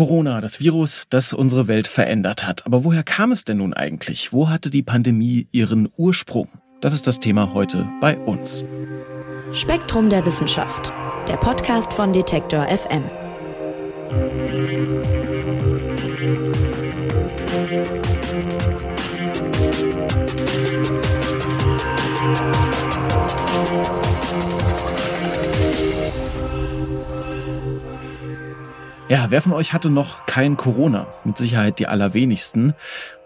Corona, das Virus, das unsere Welt verändert hat. Aber woher kam es denn nun eigentlich? Wo hatte die Pandemie ihren Ursprung? Das ist das Thema heute bei uns. Spektrum der Wissenschaft, der Podcast von Detektor FM. Ja, wer von euch hatte noch kein Corona? Mit Sicherheit die allerwenigsten,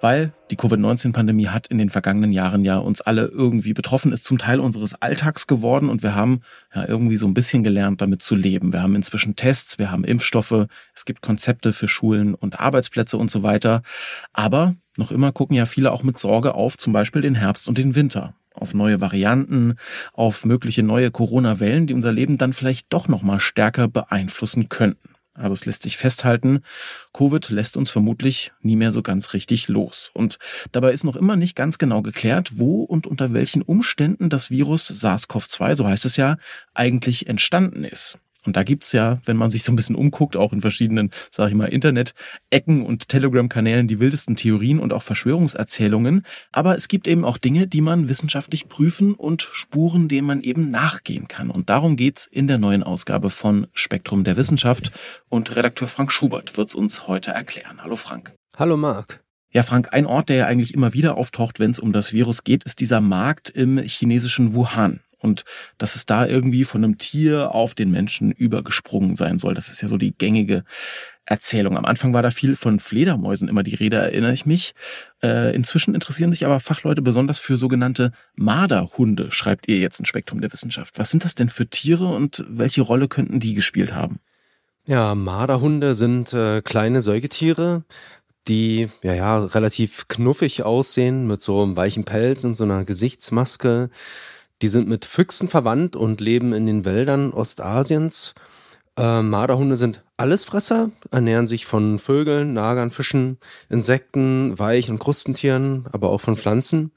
weil die Covid-19-Pandemie hat in den vergangenen Jahren ja uns alle irgendwie betroffen, ist zum Teil unseres Alltags geworden und wir haben ja irgendwie so ein bisschen gelernt, damit zu leben. Wir haben inzwischen Tests, wir haben Impfstoffe, es gibt Konzepte für Schulen und Arbeitsplätze und so weiter. Aber noch immer gucken ja viele auch mit Sorge auf zum Beispiel den Herbst und den Winter auf neue Varianten, auf mögliche neue Corona-Wellen, die unser Leben dann vielleicht doch noch mal stärker beeinflussen könnten. Also es lässt sich festhalten, Covid lässt uns vermutlich nie mehr so ganz richtig los. Und dabei ist noch immer nicht ganz genau geklärt, wo und unter welchen Umständen das Virus SARS-CoV-2, so heißt es ja, eigentlich entstanden ist. Und da gibt's ja, wenn man sich so ein bisschen umguckt, auch in verschiedenen, sage ich mal, Internet-Ecken und Telegram-Kanälen die wildesten Theorien und auch Verschwörungserzählungen. Aber es gibt eben auch Dinge, die man wissenschaftlich prüfen und Spuren, denen man eben nachgehen kann. Und darum geht's in der neuen Ausgabe von Spektrum der Wissenschaft. Und Redakteur Frank Schubert wird's uns heute erklären. Hallo Frank. Hallo Marc. Ja, Frank, ein Ort, der ja eigentlich immer wieder auftaucht, wenn es um das Virus geht, ist dieser Markt im chinesischen Wuhan und dass es da irgendwie von einem Tier auf den Menschen übergesprungen sein soll. Das ist ja so die gängige Erzählung. Am Anfang war da viel von Fledermäusen immer die Rede, erinnere ich mich. Äh, inzwischen interessieren sich aber Fachleute besonders für sogenannte Marderhunde, schreibt ihr jetzt ein Spektrum der Wissenschaft. Was sind das denn für Tiere und welche Rolle könnten die gespielt haben? Ja, Marderhunde sind äh, kleine Säugetiere, die ja, ja relativ knuffig aussehen mit so einem weichen Pelz und so einer Gesichtsmaske. Die sind mit Füchsen verwandt und leben in den Wäldern Ostasiens. Äh, Marderhunde sind Allesfresser, ernähren sich von Vögeln, Nagern, Fischen, Insekten, Weich- und Krustentieren, aber auch von Pflanzen.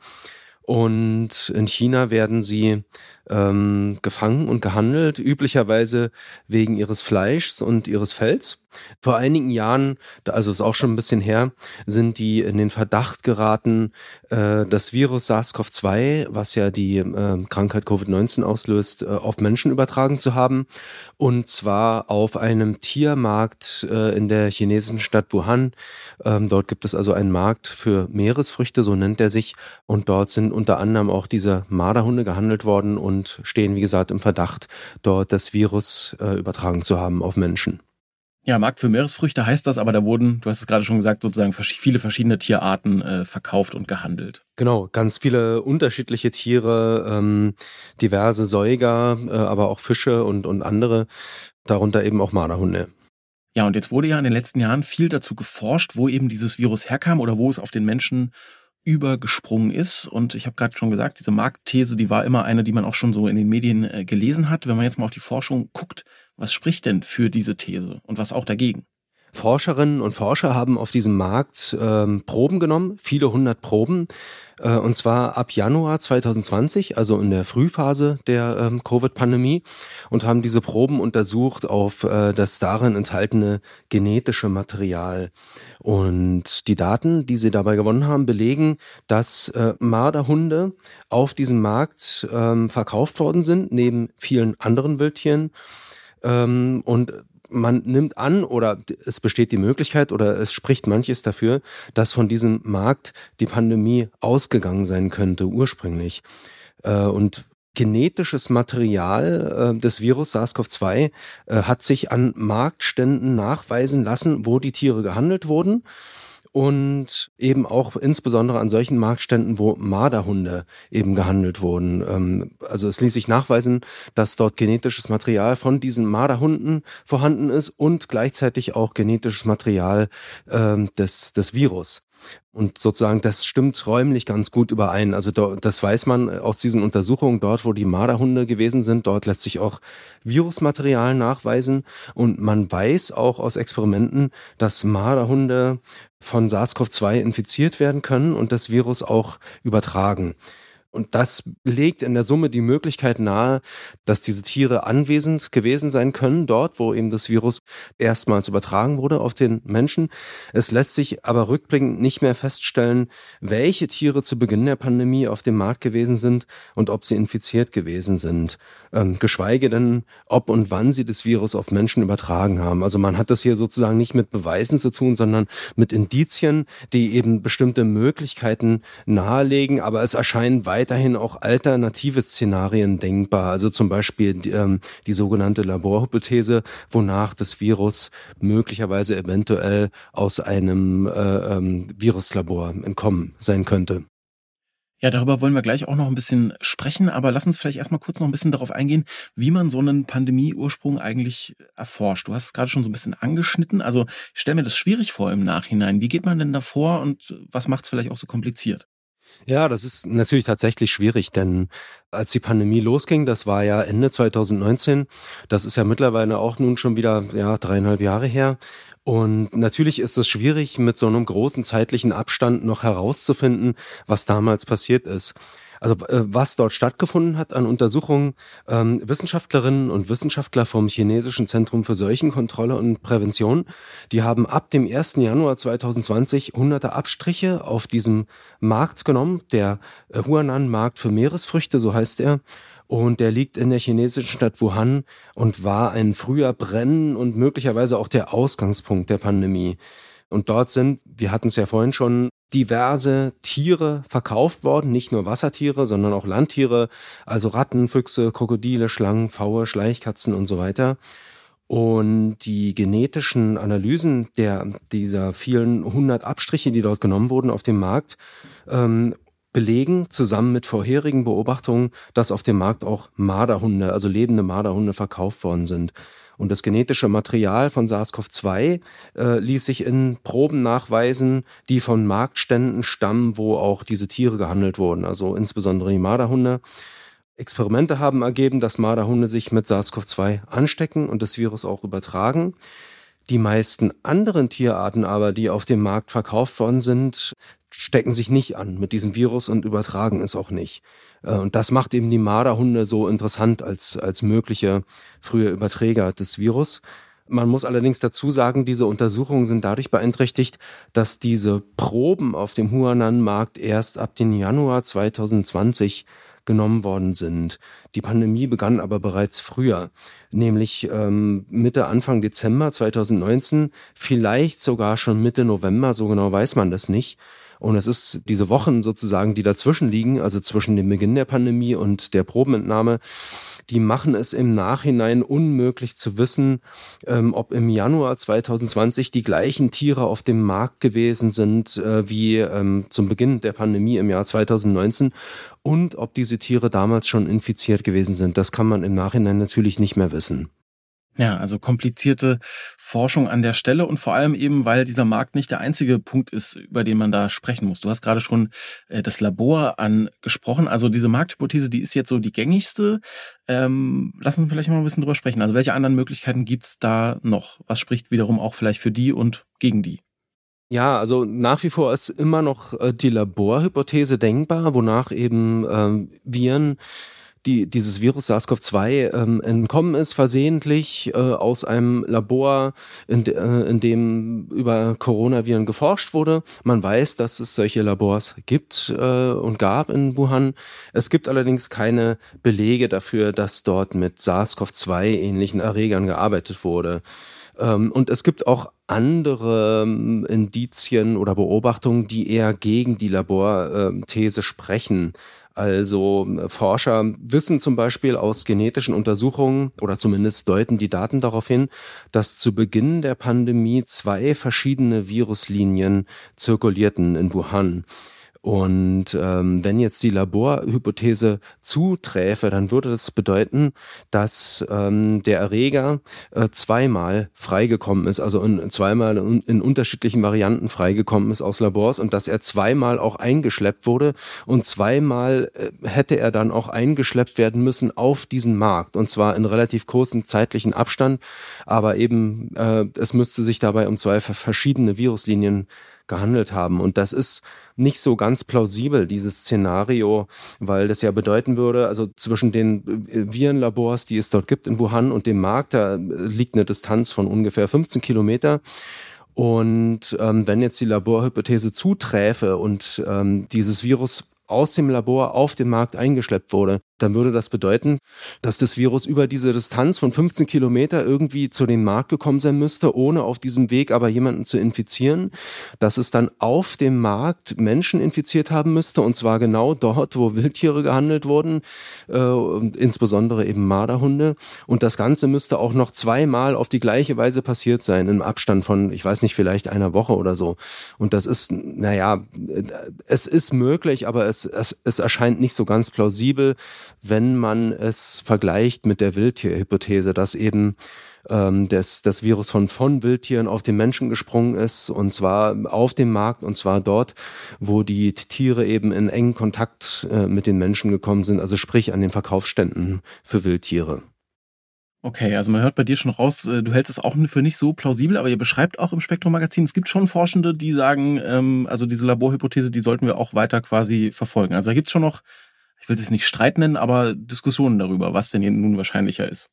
Und in China werden sie ähm, gefangen und gehandelt, üblicherweise wegen ihres Fleischs und ihres Fells. Vor einigen Jahren, also ist auch schon ein bisschen her, sind die in den Verdacht geraten, äh, das Virus SARS-CoV-2, was ja die äh, Krankheit Covid-19 auslöst, äh, auf Menschen übertragen zu haben. Und zwar auf einem Tiermarkt äh, in der chinesischen Stadt Wuhan. Ähm, dort gibt es also einen Markt für Meeresfrüchte, so nennt er sich. Und dort sind unter anderem auch diese Marderhunde gehandelt worden und stehen, wie gesagt, im Verdacht, dort das Virus äh, übertragen zu haben auf Menschen. Ja, Markt für Meeresfrüchte heißt das, aber da wurden, du hast es gerade schon gesagt, sozusagen viele verschiedene Tierarten äh, verkauft und gehandelt. Genau, ganz viele unterschiedliche Tiere, ähm, diverse Säuger, äh, aber auch Fische und, und andere, darunter eben auch Marderhunde. Ja, und jetzt wurde ja in den letzten Jahren viel dazu geforscht, wo eben dieses Virus herkam oder wo es auf den Menschen übergesprungen ist. Und ich habe gerade schon gesagt, diese Marktthese, die war immer eine, die man auch schon so in den Medien äh, gelesen hat. Wenn man jetzt mal auf die Forschung guckt, was spricht denn für diese These und was auch dagegen? Forscherinnen und Forscher haben auf diesem Markt ähm, Proben genommen, viele hundert Proben, äh, und zwar ab Januar 2020, also in der Frühphase der ähm, Covid-Pandemie, und haben diese Proben untersucht auf äh, das darin enthaltene genetische Material. Und die Daten, die sie dabei gewonnen haben, belegen, dass äh, Marderhunde auf diesem Markt ähm, verkauft worden sind, neben vielen anderen Wildtieren. Ähm, und man nimmt an oder es besteht die Möglichkeit oder es spricht manches dafür, dass von diesem Markt die Pandemie ausgegangen sein könnte ursprünglich. Äh, und genetisches Material äh, des Virus SARS-CoV-2 äh, hat sich an Marktständen nachweisen lassen, wo die Tiere gehandelt wurden und eben auch insbesondere an solchen Marktständen, wo Marderhunde eben gehandelt wurden. Ähm, also es ließ sich nachweisen, dass dort genetisches Material von diesen Marderhunden vorhanden ist und gleichzeitig auch genetisches Material ähm, des, des Virus. Und sozusagen, das stimmt räumlich ganz gut überein. Also das weiß man aus diesen Untersuchungen dort, wo die Marderhunde gewesen sind. Dort lässt sich auch Virusmaterial nachweisen. Und man weiß auch aus Experimenten, dass Marderhunde von SARS-CoV-2 infiziert werden können und das Virus auch übertragen. Und das legt in der Summe die Möglichkeit nahe, dass diese Tiere anwesend gewesen sein können, dort, wo eben das Virus erstmals übertragen wurde auf den Menschen. Es lässt sich aber rückblickend nicht mehr feststellen, welche Tiere zu Beginn der Pandemie auf dem Markt gewesen sind und ob sie infiziert gewesen sind. Ähm, geschweige denn, ob und wann sie das Virus auf Menschen übertragen haben. Also man hat das hier sozusagen nicht mit Beweisen zu tun, sondern mit Indizien, die eben bestimmte Möglichkeiten nahelegen, aber es erscheinen weit weiterhin auch alternative Szenarien denkbar. Also zum Beispiel die, ähm, die sogenannte Laborhypothese, wonach das Virus möglicherweise eventuell aus einem äh, ähm, Viruslabor entkommen sein könnte. Ja, darüber wollen wir gleich auch noch ein bisschen sprechen, aber lass uns vielleicht erstmal kurz noch ein bisschen darauf eingehen, wie man so einen Pandemieursprung eigentlich erforscht. Du hast es gerade schon so ein bisschen angeschnitten. Also ich stelle mir das schwierig vor im Nachhinein. Wie geht man denn davor und was macht es vielleicht auch so kompliziert? Ja, das ist natürlich tatsächlich schwierig, denn als die Pandemie losging, das war ja Ende 2019, das ist ja mittlerweile auch nun schon wieder ja, dreieinhalb Jahre her. Und natürlich ist es schwierig, mit so einem großen zeitlichen Abstand noch herauszufinden, was damals passiert ist. Also äh, was dort stattgefunden hat an Untersuchungen, ähm, Wissenschaftlerinnen und Wissenschaftler vom Chinesischen Zentrum für Seuchenkontrolle und Prävention, die haben ab dem 1. Januar 2020 hunderte Abstriche auf diesem Markt genommen, der äh, Huanan-Markt für Meeresfrüchte, so heißt er. Und der liegt in der chinesischen Stadt Wuhan und war ein früher Brennen und möglicherweise auch der Ausgangspunkt der Pandemie. Und dort sind, wir hatten es ja vorhin schon, diverse Tiere verkauft worden, nicht nur Wassertiere, sondern auch Landtiere, also Ratten, Füchse, Krokodile, Schlangen, Pfaue, Schleichkatzen und so weiter. Und die genetischen Analysen der, dieser vielen hundert Abstriche, die dort genommen wurden auf dem Markt, ähm, belegen zusammen mit vorherigen Beobachtungen, dass auf dem Markt auch Marderhunde, also lebende Marderhunde verkauft worden sind. Und das genetische Material von SARS-CoV-2 äh, ließ sich in Proben nachweisen, die von Marktständen stammen, wo auch diese Tiere gehandelt wurden, also insbesondere die Marderhunde. Experimente haben ergeben, dass Marderhunde sich mit SARS-CoV-2 anstecken und das Virus auch übertragen. Die meisten anderen Tierarten aber, die auf dem Markt verkauft worden sind, stecken sich nicht an mit diesem Virus und übertragen es auch nicht. Äh, und das macht eben die Marderhunde so interessant als, als mögliche frühe Überträger des Virus. Man muss allerdings dazu sagen, diese Untersuchungen sind dadurch beeinträchtigt, dass diese Proben auf dem Huanan-Markt erst ab dem Januar 2020 genommen worden sind. Die Pandemie begann aber bereits früher, nämlich ähm, Mitte, Anfang Dezember 2019, vielleicht sogar schon Mitte November, so genau weiß man das nicht. Und es ist diese Wochen sozusagen, die dazwischen liegen, also zwischen dem Beginn der Pandemie und der Probenentnahme, die machen es im Nachhinein unmöglich zu wissen, ähm, ob im Januar 2020 die gleichen Tiere auf dem Markt gewesen sind äh, wie ähm, zum Beginn der Pandemie im Jahr 2019 und ob diese Tiere damals schon infiziert gewesen sind. Das kann man im Nachhinein natürlich nicht mehr wissen. Ja, also komplizierte Forschung an der Stelle und vor allem eben, weil dieser Markt nicht der einzige Punkt ist, über den man da sprechen muss. Du hast gerade schon äh, das Labor angesprochen. Also diese Markthypothese, die ist jetzt so die gängigste. Ähm, lass uns vielleicht mal ein bisschen drüber sprechen. Also welche anderen Möglichkeiten gibt's da noch? Was spricht wiederum auch vielleicht für die und gegen die? Ja, also nach wie vor ist immer noch äh, die Laborhypothese denkbar, wonach eben ähm, Viren die, dieses Virus SARS-CoV-2 ähm, entkommen ist, versehentlich äh, aus einem Labor, in, äh, in dem über Coronaviren geforscht wurde. Man weiß, dass es solche Labors gibt äh, und gab in Wuhan. Es gibt allerdings keine Belege dafür, dass dort mit SARS-CoV-2 ähnlichen Erregern gearbeitet wurde. Ähm, und es gibt auch andere ähm, Indizien oder Beobachtungen, die eher gegen die Laborthese sprechen. Also äh, Forscher wissen zum Beispiel aus genetischen Untersuchungen oder zumindest deuten die Daten darauf hin, dass zu Beginn der Pandemie zwei verschiedene Viruslinien zirkulierten in Wuhan. Und ähm, wenn jetzt die Laborhypothese zuträfe, dann würde das bedeuten, dass ähm, der Erreger äh, zweimal freigekommen ist, also in, zweimal in, in unterschiedlichen Varianten freigekommen ist aus Labors und dass er zweimal auch eingeschleppt wurde und zweimal äh, hätte er dann auch eingeschleppt werden müssen auf diesen Markt und zwar in relativ kurzen zeitlichen Abstand, aber eben äh, es müsste sich dabei um zwei verschiedene Viruslinien gehandelt haben. Und das ist nicht so ganz plausibel, dieses Szenario, weil das ja bedeuten würde, also zwischen den äh, Virenlabors, die es dort gibt in Wuhan und dem Markt, da liegt eine Distanz von ungefähr 15 Kilometer. Und ähm, wenn jetzt die Laborhypothese zuträfe und ähm, dieses Virus aus dem Labor auf den Markt eingeschleppt wurde, dann würde das bedeuten, dass das Virus über diese Distanz von 15 Kilometer irgendwie zu dem Markt gekommen sein müsste, ohne auf diesem Weg aber jemanden zu infizieren, dass es dann auf dem Markt Menschen infiziert haben müsste und zwar genau dort, wo Wildtiere gehandelt wurden, äh, insbesondere eben Marderhunde und das Ganze müsste auch noch zweimal auf die gleiche Weise passiert sein, im Abstand von, ich weiß nicht, vielleicht einer Woche oder so. Und das ist, naja, es ist möglich, aber es, es, es erscheint nicht so ganz plausibel wenn man es vergleicht mit der Wildtierhypothese, dass eben ähm, das, das Virus von, von Wildtieren auf den Menschen gesprungen ist und zwar auf dem Markt und zwar dort, wo die Tiere eben in engen Kontakt äh, mit den Menschen gekommen sind, also sprich an den Verkaufsständen für Wildtiere. Okay, also man hört bei dir schon raus, äh, du hältst es auch für nicht so plausibel, aber ihr beschreibt auch im Spektrum-Magazin, es gibt schon Forschende, die sagen, ähm, also diese Laborhypothese, die sollten wir auch weiter quasi verfolgen. Also da gibt es schon noch ich will es nicht Streit nennen, aber Diskussionen darüber, was denn hier nun wahrscheinlicher ist.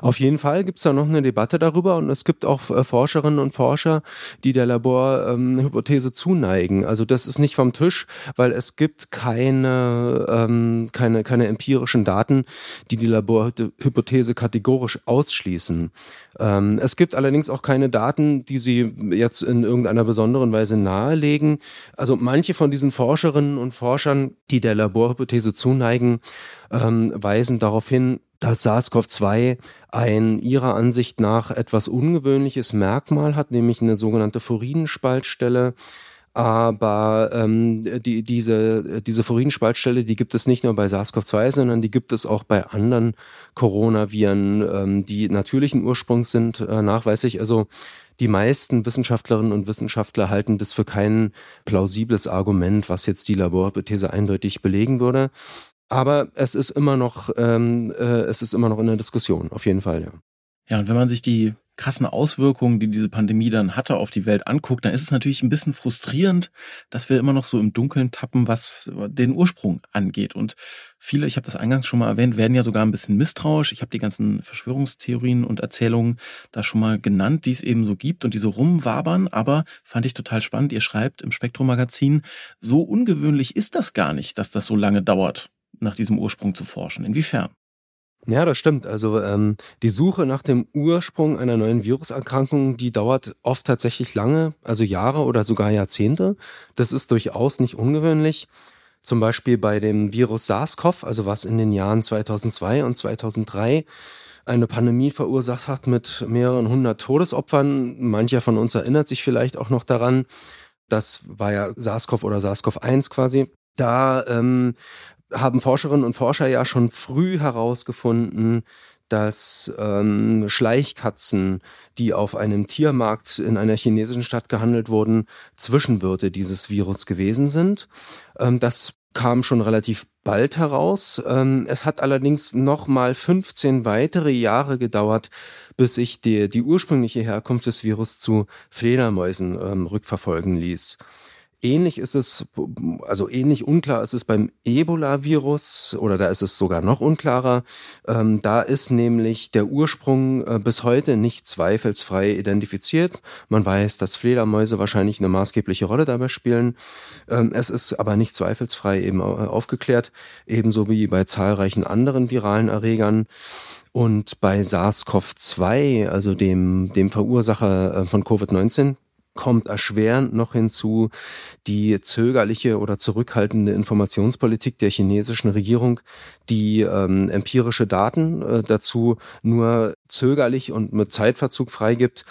Auf jeden Fall gibt es da noch eine Debatte darüber und es gibt auch äh, Forscherinnen und Forscher, die der Laborhypothese ähm, zuneigen. Also das ist nicht vom Tisch, weil es gibt keine, ähm, keine, keine empirischen Daten, die die Laborhypothese kategorisch ausschließen. Ähm, es gibt allerdings auch keine Daten, die sie jetzt in irgendeiner besonderen Weise nahelegen. Also manche von diesen Forscherinnen und Forschern, die der Laborhypothese zuneigen, ähm, weisen darauf hin, dass SARS-CoV-2 ein ihrer Ansicht nach etwas ungewöhnliches Merkmal hat, nämlich eine sogenannte Furinspaltstelle. Aber ähm, die, diese, diese Furinspaltstelle, die gibt es nicht nur bei SARS-CoV-2, sondern die gibt es auch bei anderen Coronaviren, ähm, die natürlichen Ursprungs sind, äh, nachweislich. Also die meisten Wissenschaftlerinnen und Wissenschaftler halten das für kein plausibles Argument, was jetzt die Laborhypothese eindeutig belegen würde. Aber es ist immer noch, ähm, äh, es ist immer noch in der Diskussion, auf jeden Fall, ja. Ja, und wenn man sich die krassen Auswirkungen, die diese Pandemie dann hatte auf die Welt anguckt, dann ist es natürlich ein bisschen frustrierend, dass wir immer noch so im Dunkeln tappen, was den Ursprung angeht. Und viele, ich habe das eingangs schon mal erwähnt, werden ja sogar ein bisschen misstrauisch. Ich habe die ganzen Verschwörungstheorien und Erzählungen da schon mal genannt, die es eben so gibt und diese rumwabern. Aber fand ich total spannend. Ihr schreibt im Spektrum Magazin, so ungewöhnlich ist das gar nicht, dass das so lange dauert nach diesem Ursprung zu forschen. Inwiefern? Ja, das stimmt. Also ähm, die Suche nach dem Ursprung einer neuen Viruserkrankung, die dauert oft tatsächlich lange, also Jahre oder sogar Jahrzehnte. Das ist durchaus nicht ungewöhnlich. Zum Beispiel bei dem Virus SARS-CoV, also was in den Jahren 2002 und 2003 eine Pandemie verursacht hat mit mehreren hundert Todesopfern. Mancher von uns erinnert sich vielleicht auch noch daran. Das war ja SARS-CoV oder SARS-CoV-1 quasi. Da ähm, haben Forscherinnen und Forscher ja schon früh herausgefunden, dass ähm, Schleichkatzen, die auf einem Tiermarkt in einer chinesischen Stadt gehandelt wurden, Zwischenwirte dieses Virus gewesen sind. Ähm, das kam schon relativ bald heraus. Ähm, es hat allerdings noch mal 15 weitere Jahre gedauert, bis sich die, die ursprüngliche Herkunft des Virus zu Fledermäusen ähm, rückverfolgen ließ. Ähnlich ist es, also ähnlich unklar ist es beim Ebola-Virus oder da ist es sogar noch unklarer. Ähm, da ist nämlich der Ursprung äh, bis heute nicht zweifelsfrei identifiziert. Man weiß, dass Fledermäuse wahrscheinlich eine maßgebliche Rolle dabei spielen. Ähm, es ist aber nicht zweifelsfrei eben äh, aufgeklärt, ebenso wie bei zahlreichen anderen viralen Erregern. Und bei SARS-CoV-2, also dem, dem Verursacher äh, von Covid-19, kommt erschwerend noch hinzu die zögerliche oder zurückhaltende Informationspolitik der chinesischen Regierung, die ähm, empirische Daten äh, dazu nur zögerlich und mit Zeitverzug freigibt.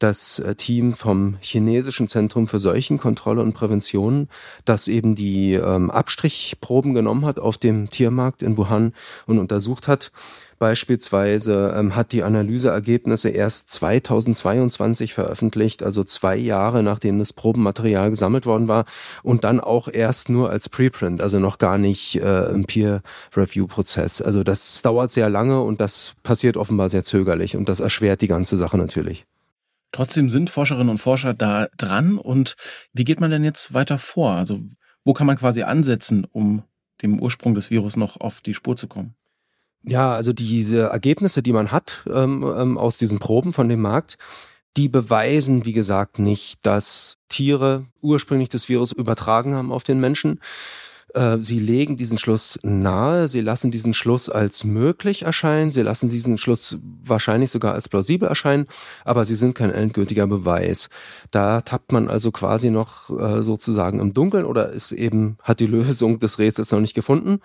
Das äh, Team vom chinesischen Zentrum für Seuchenkontrolle und Prävention, das eben die ähm, Abstrichproben genommen hat auf dem Tiermarkt in Wuhan und untersucht hat, Beispielsweise ähm, hat die Analyseergebnisse erst 2022 veröffentlicht, also zwei Jahre nachdem das Probenmaterial gesammelt worden war und dann auch erst nur als Preprint, also noch gar nicht äh, im Peer-Review-Prozess. Also das dauert sehr lange und das passiert offenbar sehr zögerlich und das erschwert die ganze Sache natürlich. Trotzdem sind Forscherinnen und Forscher da dran. Und wie geht man denn jetzt weiter vor? Also wo kann man quasi ansetzen, um dem Ursprung des Virus noch auf die Spur zu kommen? Ja, also diese Ergebnisse, die man hat ähm, ähm, aus diesen Proben von dem Markt, die beweisen, wie gesagt, nicht, dass Tiere ursprünglich das Virus übertragen haben auf den Menschen. Äh, sie legen diesen Schluss nahe, sie lassen diesen Schluss als möglich erscheinen, sie lassen diesen Schluss wahrscheinlich sogar als plausibel erscheinen, aber sie sind kein endgültiger Beweis. Da tappt man also quasi noch äh, sozusagen im Dunkeln oder ist eben, hat die Lösung des Rätsels noch nicht gefunden.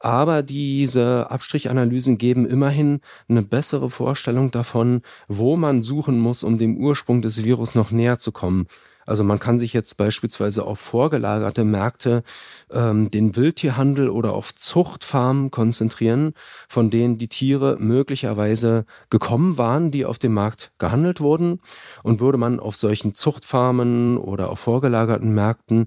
Aber diese Abstrichanalysen geben immerhin eine bessere Vorstellung davon, wo man suchen muss, um dem Ursprung des Virus noch näher zu kommen. Also man kann sich jetzt beispielsweise auf vorgelagerte Märkte, ähm, den Wildtierhandel oder auf Zuchtfarmen konzentrieren, von denen die Tiere möglicherweise gekommen waren, die auf dem Markt gehandelt wurden. Und würde man auf solchen Zuchtfarmen oder auf vorgelagerten Märkten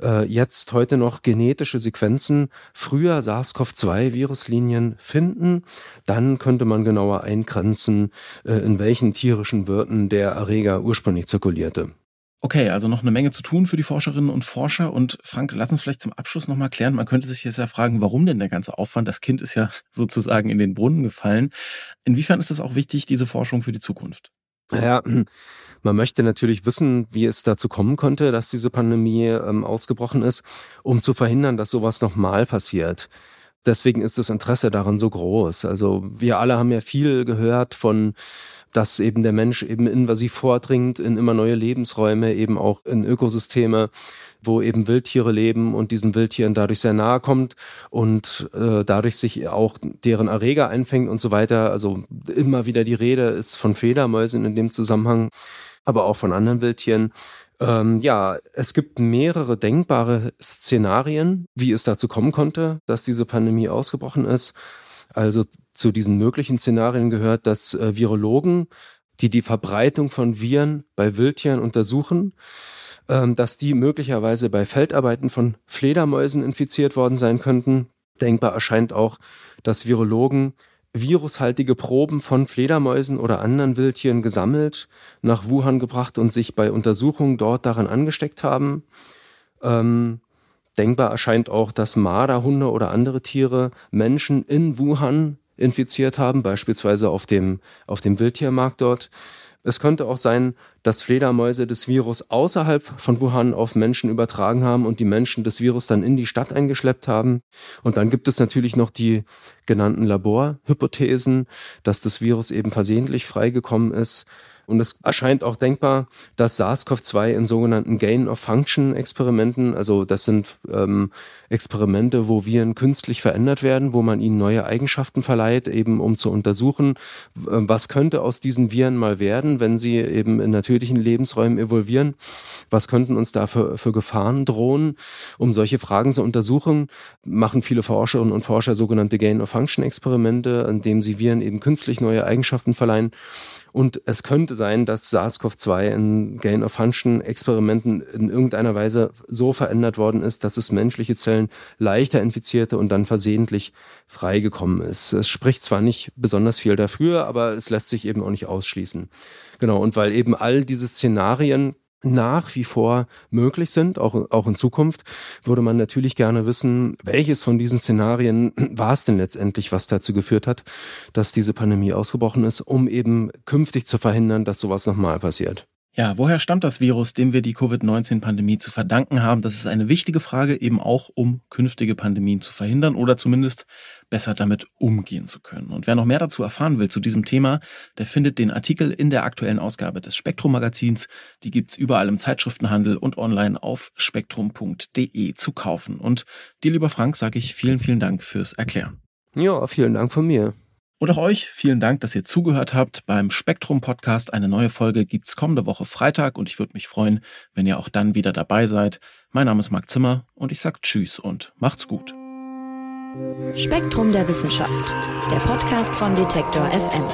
äh, jetzt heute noch genetische Sequenzen früher SARS-CoV-2-Viruslinien finden, dann könnte man genauer eingrenzen, äh, in welchen tierischen Wirten der Erreger ursprünglich zirkulierte. Okay, also noch eine Menge zu tun für die Forscherinnen und Forscher. Und Frank, lass uns vielleicht zum Abschluss nochmal klären. Man könnte sich jetzt ja fragen, warum denn der ganze Aufwand? Das Kind ist ja sozusagen in den Brunnen gefallen. Inwiefern ist es auch wichtig, diese Forschung für die Zukunft? Ja, man möchte natürlich wissen, wie es dazu kommen konnte, dass diese Pandemie ähm, ausgebrochen ist, um zu verhindern, dass sowas nochmal passiert. Deswegen ist das Interesse daran so groß. Also wir alle haben ja viel gehört von dass eben der Mensch eben invasiv vordringt in immer neue Lebensräume, eben auch in Ökosysteme, wo eben Wildtiere leben und diesen Wildtieren dadurch sehr nahe kommt und äh, dadurch sich auch deren Erreger einfängt und so weiter. Also immer wieder die Rede ist von Fledermäusen in dem Zusammenhang, aber auch von anderen Wildtieren. Ähm, ja, es gibt mehrere denkbare Szenarien, wie es dazu kommen konnte, dass diese Pandemie ausgebrochen ist. Also zu diesen möglichen Szenarien gehört, dass äh, Virologen, die die Verbreitung von Viren bei Wildtieren untersuchen, ähm, dass die möglicherweise bei Feldarbeiten von Fledermäusen infiziert worden sein könnten. Denkbar erscheint auch, dass Virologen virushaltige Proben von Fledermäusen oder anderen Wildtieren gesammelt, nach Wuhan gebracht und sich bei Untersuchungen dort daran angesteckt haben. Ähm, Denkbar erscheint auch, dass Marderhunde oder andere Tiere Menschen in Wuhan infiziert haben, beispielsweise auf dem, auf dem Wildtiermarkt dort. Es könnte auch sein, dass Fledermäuse das Virus außerhalb von Wuhan auf Menschen übertragen haben und die Menschen das Virus dann in die Stadt eingeschleppt haben. Und dann gibt es natürlich noch die genannten Laborhypothesen, dass das Virus eben versehentlich freigekommen ist und es erscheint auch denkbar, dass SARS-CoV-2 in sogenannten Gain-of-Function-Experimenten, also das sind ähm, Experimente, wo Viren künstlich verändert werden, wo man ihnen neue Eigenschaften verleiht, eben um zu untersuchen, was könnte aus diesen Viren mal werden, wenn sie eben in natürlichen Lebensräumen evolvieren, was könnten uns da für, für Gefahren drohen. Um solche Fragen zu untersuchen, machen viele Forscherinnen und Forscher sogenannte Gain-of-Function-Experimente, in dem sie Viren eben künstlich neue Eigenschaften verleihen. Und es könnte sein, dass SARS-CoV-2 in Gain-of-Function-Experimenten in irgendeiner Weise so verändert worden ist, dass es menschliche Zellen leichter infizierte und dann versehentlich freigekommen ist. Es spricht zwar nicht besonders viel dafür, aber es lässt sich eben auch nicht ausschließen. Genau, und weil eben all diese Szenarien nach wie vor möglich sind, auch, auch in Zukunft, würde man natürlich gerne wissen, welches von diesen Szenarien war es denn letztendlich, was dazu geführt hat, dass diese Pandemie ausgebrochen ist, um eben künftig zu verhindern, dass sowas nochmal passiert. Ja, woher stammt das Virus, dem wir die Covid-19-Pandemie zu verdanken haben? Das ist eine wichtige Frage, eben auch um künftige Pandemien zu verhindern oder zumindest besser damit umgehen zu können. Und wer noch mehr dazu erfahren will zu diesem Thema, der findet den Artikel in der aktuellen Ausgabe des Spektrum-Magazins. Die gibt's überall im Zeitschriftenhandel und online auf spektrum.de zu kaufen. Und dir, lieber Frank, sage ich vielen, vielen Dank fürs Erklären. Ja, vielen Dank von mir. Und auch euch vielen Dank, dass ihr zugehört habt beim Spektrum Podcast. Eine neue Folge gibt's kommende Woche Freitag und ich würde mich freuen, wenn ihr auch dann wieder dabei seid. Mein Name ist Marc Zimmer und ich sag Tschüss und macht's gut. Spektrum der Wissenschaft, der Podcast von Detektor FM.